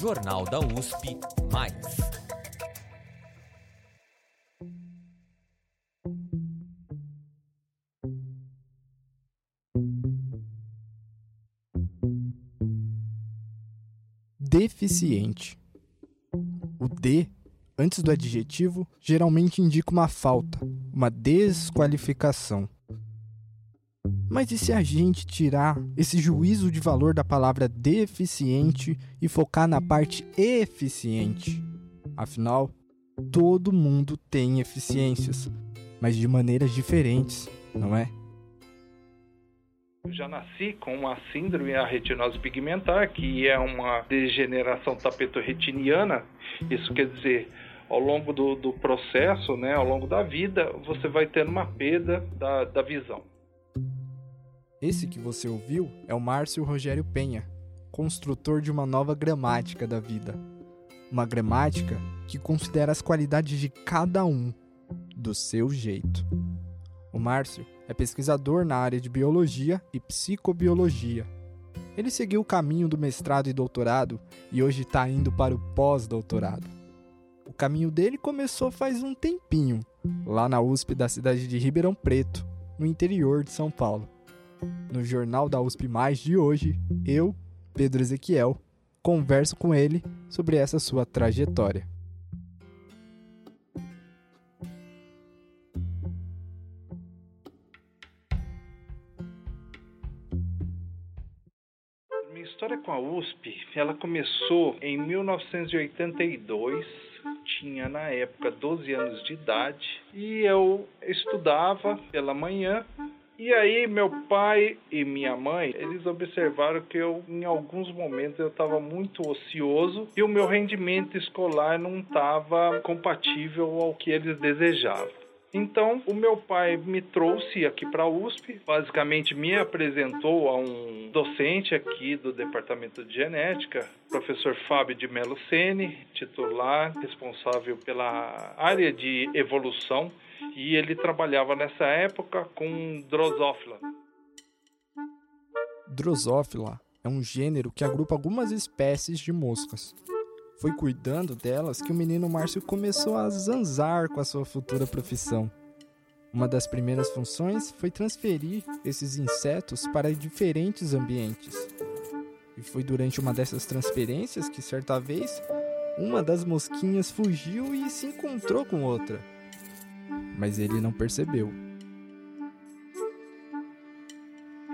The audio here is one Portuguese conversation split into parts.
Jornal da USP Mais. Deficiente. O D, antes do adjetivo, geralmente indica uma falta, uma desqualificação. Mas e se a gente tirar esse juízo de valor da palavra deficiente e focar na parte eficiente? Afinal, todo mundo tem eficiências, mas de maneiras diferentes, não é? Eu já nasci com a síndrome a retinose pigmentar, que é uma degeneração tapetorretiniana. Isso quer dizer, ao longo do, do, processo, né, ao longo da vida, você vai tendo uma perda da, da visão. Esse que você ouviu é o Márcio Rogério Penha, construtor de uma nova gramática da vida. Uma gramática que considera as qualidades de cada um, do seu jeito. O Márcio é pesquisador na área de biologia e psicobiologia. Ele seguiu o caminho do mestrado e doutorado e hoje está indo para o pós-doutorado. O caminho dele começou faz um tempinho, lá na USP da cidade de Ribeirão Preto, no interior de São Paulo. No Jornal da USP Mais de hoje, eu, Pedro Ezequiel, converso com ele sobre essa sua trajetória. Minha história com a USP, ela começou em 1982 tinha na época 12 anos de idade e eu estudava pela manhã e aí meu pai e minha mãe, eles observaram que eu em alguns momentos eu estava muito ocioso e o meu rendimento escolar não estava compatível ao que eles desejavam. Então, o meu pai me trouxe aqui para a USP, basicamente me apresentou a um docente aqui do departamento de genética, professor Fábio de Melo Sene, titular, responsável pela área de evolução e ele trabalhava nessa época com Drosophila. Drosophila é um gênero que agrupa algumas espécies de moscas. Foi cuidando delas que o menino Márcio começou a zanzar com a sua futura profissão. Uma das primeiras funções foi transferir esses insetos para diferentes ambientes. E foi durante uma dessas transferências que, certa vez, uma das mosquinhas fugiu e se encontrou com outra mas ele não percebeu.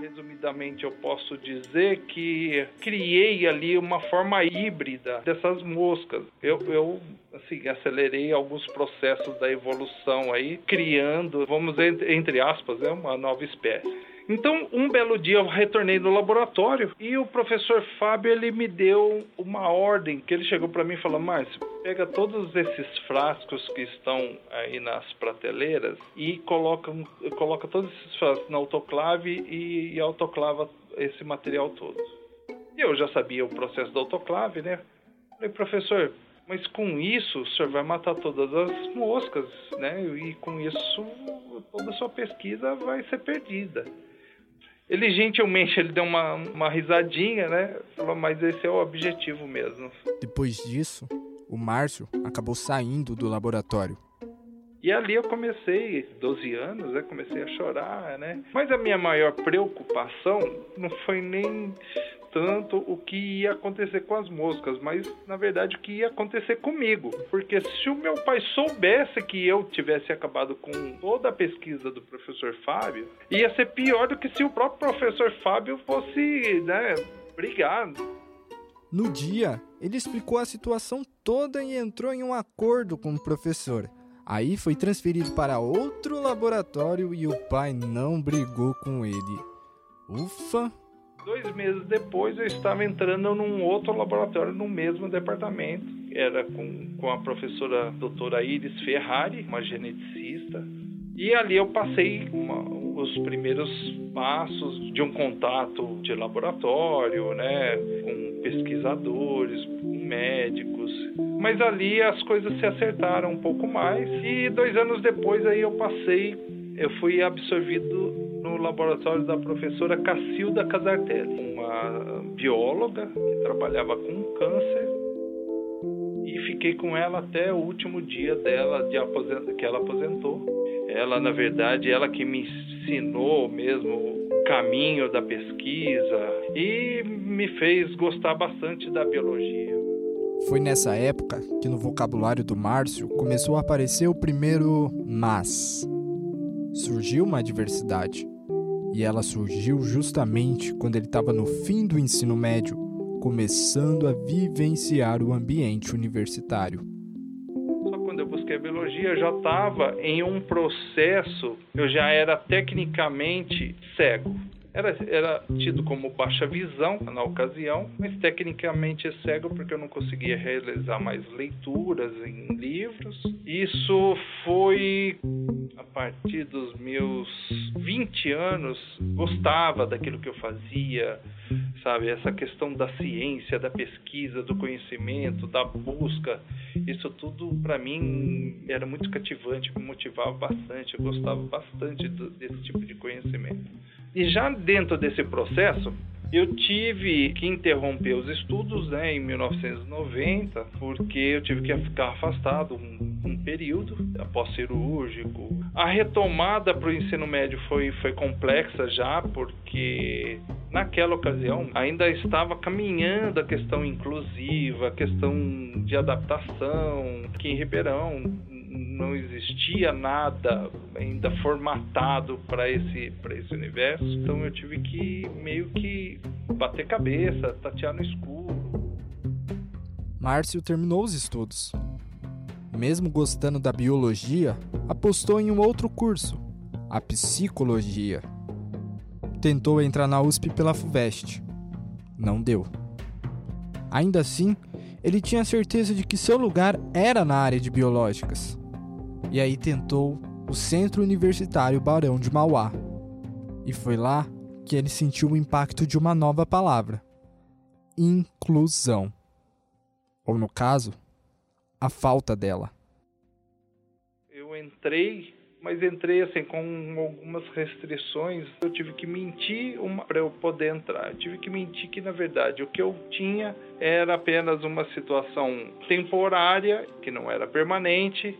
Resumidamente, eu posso dizer que criei ali uma forma híbrida dessas moscas. Eu, eu assim, acelerei alguns processos da evolução aí, criando, vamos entre, entre aspas, né, uma nova espécie. Então, um belo dia eu retornei no laboratório e o professor Fábio ele me deu uma ordem que ele chegou para mim e falou: "Márcio, pega todos esses frascos que estão aí nas prateleiras e coloca coloca todos esses frascos na autoclave e, e autoclava esse material todo". E eu já sabia o processo da autoclave, né? Falei: "Professor, mas com isso o senhor vai matar todas as moscas, né? E com isso toda a sua pesquisa vai ser perdida. Ele gentilmente ele deu uma, uma risadinha, né? Falou, mas esse é o objetivo mesmo. Depois disso, o Márcio acabou saindo do laboratório. E ali eu comecei, 12 anos, né, comecei a chorar, né? Mas a minha maior preocupação não foi nem tanto o que ia acontecer com as moscas, mas na verdade o que ia acontecer comigo. Porque se o meu pai soubesse que eu tivesse acabado com toda a pesquisa do professor Fábio, ia ser pior do que se o próprio professor Fábio fosse, né, brigado. No dia, ele explicou a situação toda e entrou em um acordo com o professor. Aí foi transferido para outro laboratório e o pai não brigou com ele. Ufa! Dois meses depois eu estava entrando num outro laboratório no mesmo departamento. Era com, com a professora doutora Iris Ferrari, uma geneticista. E ali eu passei uma, os primeiros passos de um contato de laboratório, né, com pesquisadores, com médicos. Mas ali as coisas se acertaram um pouco mais e dois anos depois aí eu passei, eu fui absorvido no laboratório da professora Cacilda Casartelli, uma bióloga que trabalhava com câncer e fiquei com ela até o último dia dela de que ela aposentou. Ela, na verdade, ela que me ensinou mesmo o caminho da pesquisa e me fez gostar bastante da biologia. Foi nessa época que no vocabulário do Márcio começou a aparecer o primeiro mas. Surgiu uma adversidade. E ela surgiu justamente quando ele estava no fim do ensino médio, começando a vivenciar o ambiente universitário. Só quando eu busquei a biologia, eu já estava em um processo, eu já era tecnicamente cego. Era, era tido como baixa visão na ocasião, mas tecnicamente é cego porque eu não conseguia realizar mais leituras em livros. Isso foi a partir dos meus 20 anos, gostava daquilo que eu fazia, sabe? Essa questão da ciência, da pesquisa, do conhecimento, da busca, isso tudo para mim era muito cativante, me motivava bastante, eu gostava bastante desse tipo de conhecimento. E já dentro desse processo, eu tive que interromper os estudos né, em 1990, porque eu tive que ficar afastado um, um período após cirúrgico. A retomada para o ensino médio foi, foi complexa já, porque naquela ocasião ainda estava caminhando a questão inclusiva, a questão de adaptação. Aqui em Ribeirão não existia nada ainda formatado para esse esse universo. Então eu tive que meio que bater cabeça, tatear no escuro. Márcio terminou os estudos. Mesmo gostando da biologia, apostou em um outro curso, a psicologia. Tentou entrar na USP pela FUVEST. Não deu. Ainda assim, ele tinha certeza de que seu lugar era na área de biológicas e aí tentou o Centro Universitário Barão de Mauá. E foi lá que ele sentiu o impacto de uma nova palavra: inclusão. Ou no caso, a falta dela. Eu entrei, mas entrei assim com algumas restrições. Eu tive que mentir para eu poder entrar. Eu tive que mentir que na verdade o que eu tinha era apenas uma situação temporária, que não era permanente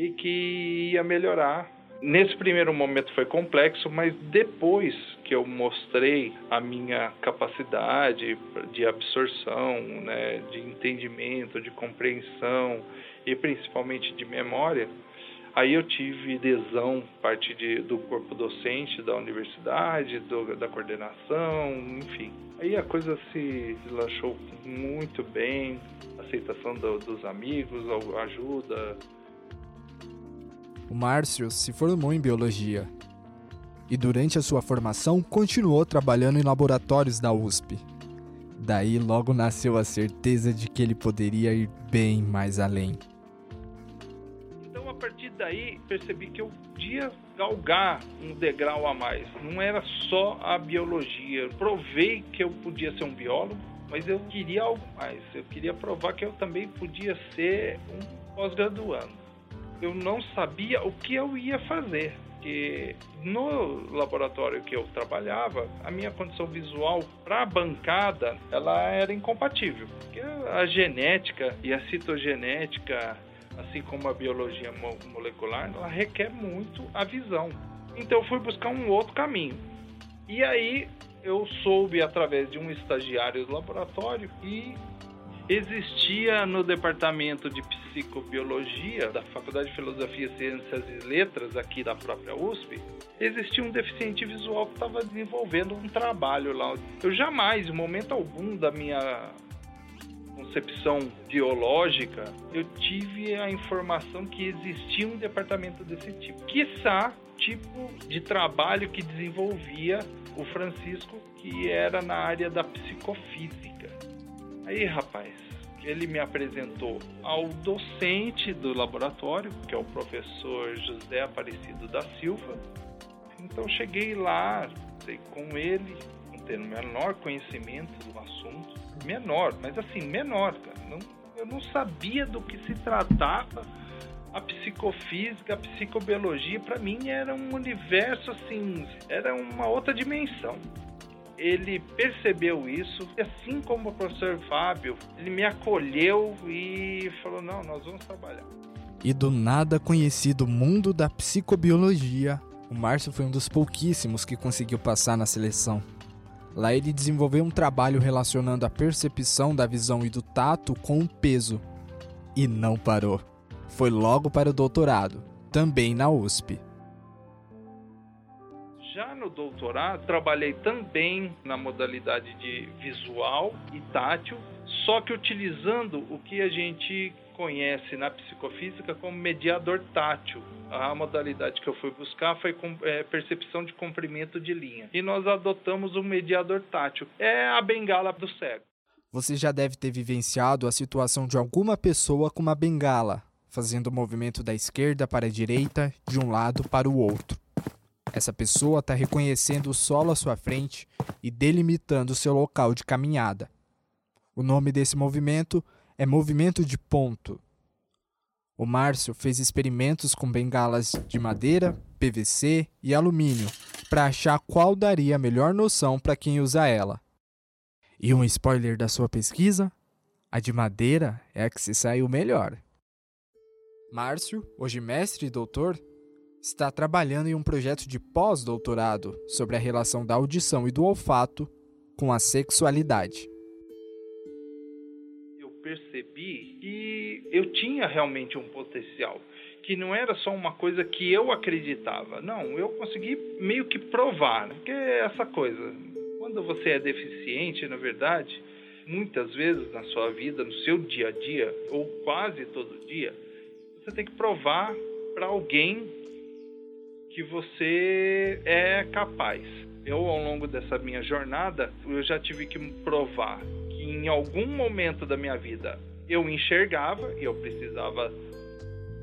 e que ia melhorar. Nesse primeiro momento foi complexo, mas depois que eu mostrei a minha capacidade de absorção, né, de entendimento, de compreensão e principalmente de memória, aí eu tive adesão parte de, do corpo docente da universidade, do, da coordenação, enfim. Aí a coisa se deslanchou muito bem, aceitação do, dos amigos, ajuda, o Márcio se formou em biologia e, durante a sua formação, continuou trabalhando em laboratórios da USP. Daí logo nasceu a certeza de que ele poderia ir bem mais além. Então, a partir daí, percebi que eu podia galgar um degrau a mais. Não era só a biologia. Provei que eu podia ser um biólogo, mas eu queria algo mais. Eu queria provar que eu também podia ser um pós-graduando eu não sabia o que eu ia fazer. Porque no laboratório que eu trabalhava, a minha condição visual para a bancada ela era incompatível. Porque a genética e a citogenética, assim como a biologia molecular, ela requer muito a visão. Então eu fui buscar um outro caminho. E aí eu soube através de um estagiário do laboratório e existia no departamento de psicobiologia da Faculdade de Filosofia, Ciências e Letras aqui da própria USP, existia um deficiente visual que estava desenvolvendo um trabalho lá. Eu jamais, em momento algum da minha concepção biológica, eu tive a informação que existia um departamento desse tipo. Quiçá, tipo de trabalho que desenvolvia o Francisco, que era na área da psicofísica. Aí, rapaz, ele me apresentou ao docente do laboratório, que é o professor José Aparecido da Silva. Então cheguei lá, com ele, não tendo menor conhecimento do assunto, menor, mas assim, menor, cara. Não, eu não sabia do que se tratava a psicofísica, a psicobiologia, para mim era um universo assim, era uma outra dimensão. Ele percebeu isso, e assim como o professor Fábio, ele me acolheu e falou: não, nós vamos trabalhar. E do nada conhecido mundo da psicobiologia, o Márcio foi um dos pouquíssimos que conseguiu passar na seleção. Lá ele desenvolveu um trabalho relacionando a percepção da visão e do tato com o peso. E não parou. Foi logo para o doutorado, também na USP. Já no doutorado, trabalhei também na modalidade de visual e tátil, só que utilizando o que a gente conhece na psicofísica como mediador tátil. A modalidade que eu fui buscar foi com, é, percepção de comprimento de linha. E nós adotamos o mediador tátil. É a bengala do cego. Você já deve ter vivenciado a situação de alguma pessoa com uma bengala, fazendo o movimento da esquerda para a direita, de um lado para o outro. Essa pessoa está reconhecendo o solo à sua frente e delimitando seu local de caminhada. O nome desse movimento é movimento de ponto. O Márcio fez experimentos com bengalas de madeira, PVC e alumínio para achar qual daria a melhor noção para quem usa ela. E um spoiler da sua pesquisa? A de madeira é a que se saiu melhor. Márcio, hoje mestre e doutor, está trabalhando em um projeto de pós-doutorado sobre a relação da audição e do olfato com a sexualidade. Eu percebi que eu tinha realmente um potencial, que não era só uma coisa que eu acreditava. Não, eu consegui meio que provar, né? que é essa coisa. Quando você é deficiente, na verdade, muitas vezes na sua vida, no seu dia a dia, ou quase todo dia, você tem que provar para alguém que você é capaz. Eu, ao longo dessa minha jornada, eu já tive que provar que em algum momento da minha vida eu enxergava e eu precisava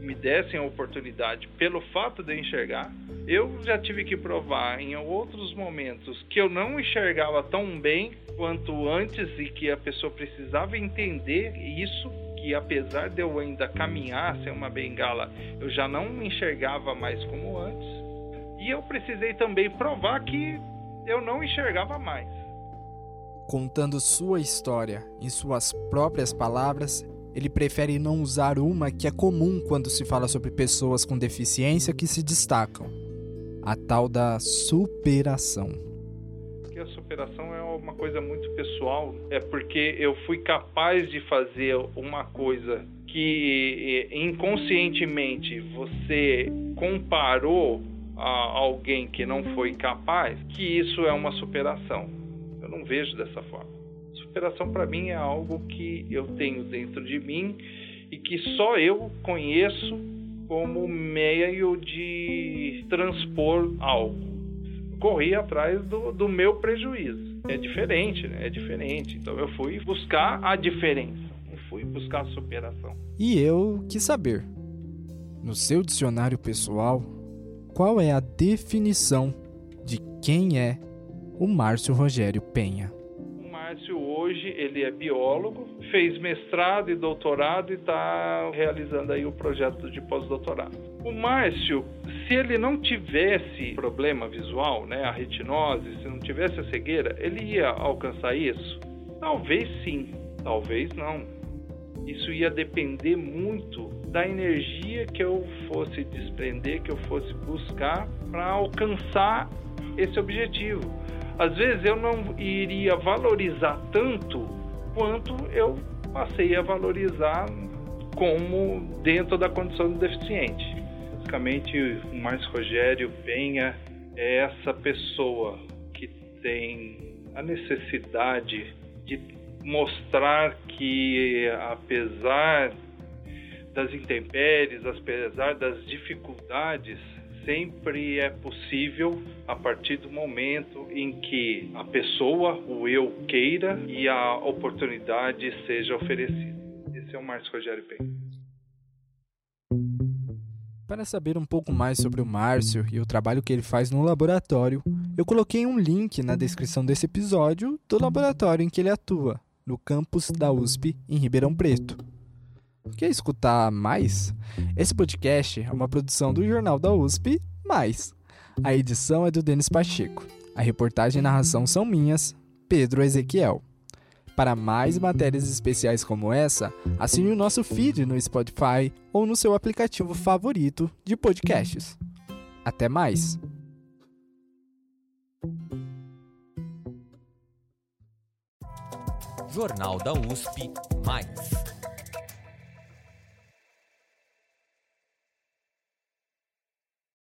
me dessem a oportunidade pelo fato de eu enxergar. Eu já tive que provar em outros momentos que eu não enxergava tão bem quanto antes e que a pessoa precisava entender isso que apesar de eu ainda caminhar sem uma bengala, eu já não me enxergava mais como antes. E eu precisei também provar que eu não enxergava mais. Contando sua história em suas próprias palavras, ele prefere não usar uma que é comum quando se fala sobre pessoas com deficiência que se destacam: a tal da superação. Que a superação é uma coisa muito pessoal, é porque eu fui capaz de fazer uma coisa que inconscientemente você comparou a alguém que não foi capaz, que isso é uma superação. Eu não vejo dessa forma. Superação para mim é algo que eu tenho dentro de mim e que só eu conheço como meio de transpor algo. Corri atrás do, do meu prejuízo é diferente, né? É diferente. Então eu fui buscar a diferença, não fui buscar a superação. E eu quis saber, no seu dicionário pessoal, qual é a definição de quem é o Márcio Rogério Penha? Márcio hoje ele é biólogo, fez mestrado e doutorado e está realizando aí o projeto de pós-doutorado. O Márcio, se ele não tivesse problema visual, né, a retinose, se não tivesse a cegueira, ele ia alcançar isso? Talvez sim, talvez não. Isso ia depender muito da energia que eu fosse desprender, que eu fosse buscar para alcançar esse objetivo às vezes eu não iria valorizar tanto quanto eu passei a valorizar como dentro da condição do deficiente. Basicamente, o Márcio Rogério Penha é essa pessoa que tem a necessidade de mostrar que, apesar das intempéries, apesar das dificuldades, sempre é possível a partir do momento em que a pessoa, o eu, queira e a oportunidade seja oferecida. Esse é o Márcio Rogério Penha. Para saber um pouco mais sobre o Márcio e o trabalho que ele faz no laboratório, eu coloquei um link na descrição desse episódio do laboratório em que ele atua, no campus da USP, em Ribeirão Preto. Quer escutar mais? Esse podcast é uma produção do Jornal da USP, mais. A edição é do Denis Pacheco. A reportagem e narração são minhas, Pedro Ezequiel. Para mais matérias especiais como essa, assine o nosso feed no Spotify ou no seu aplicativo favorito de podcasts. Até mais! Jornal da USP Mais.